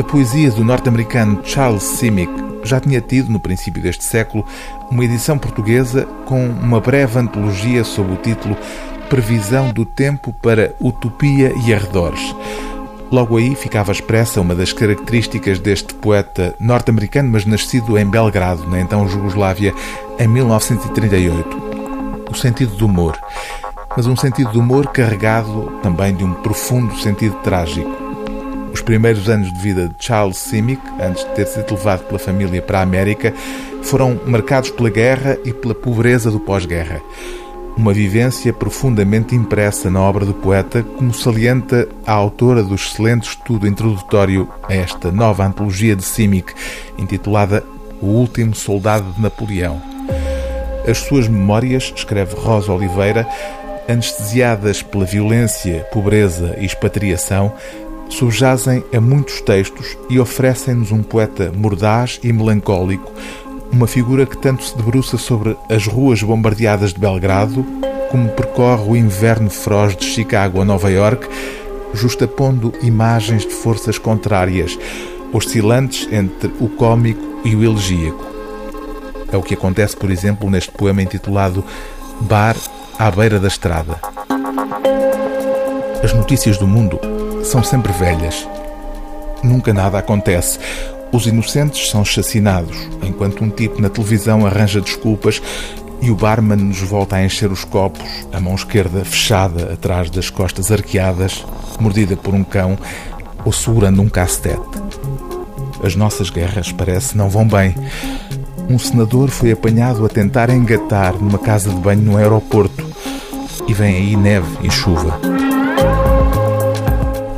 A poesia do norte-americano Charles Simic já tinha tido, no princípio deste século, uma edição portuguesa com uma breve antologia sob o título Previsão do Tempo para Utopia e Arredores. Logo aí ficava expressa uma das características deste poeta norte-americano, mas nascido em Belgrado, na então Jugoslávia, em 1938. O sentido do humor. Mas um sentido do humor carregado também de um profundo sentido trágico. Os primeiros anos de vida de Charles Simic, antes de ter sido levado pela família para a América, foram marcados pela guerra e pela pobreza do pós-guerra. Uma vivência profundamente impressa na obra do poeta, como salienta a autora do excelente estudo introdutório a esta nova antologia de Simic, intitulada O Último Soldado de Napoleão. As suas memórias, escreve Rosa Oliveira, anestesiadas pela violência, pobreza e expatriação, subjazem a muitos textos e oferecem-nos um poeta mordaz e melancólico, uma figura que tanto se debruça sobre as ruas bombardeadas de Belgrado, como percorre o inverno feroz de Chicago a Nova York, justapondo imagens de forças contrárias, oscilantes entre o cômico e o elegíaco. É o que acontece, por exemplo, neste poema intitulado Bar à beira da estrada. As notícias do mundo são sempre velhas. Nunca nada acontece. Os inocentes são chacinados, enquanto um tipo na televisão arranja desculpas e o barman nos volta a encher os copos, a mão esquerda fechada atrás das costas arqueadas, mordida por um cão ou segurando um castete. As nossas guerras, parece, não vão bem. Um senador foi apanhado a tentar engatar numa casa de banho no aeroporto. E vem aí neve e chuva.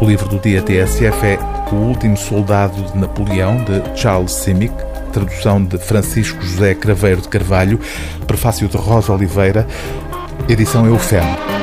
O livro do dia TSF é O Último Soldado de Napoleão, de Charles Simic, tradução de Francisco José Craveiro de Carvalho, prefácio de Rosa Oliveira, edição Eufemo.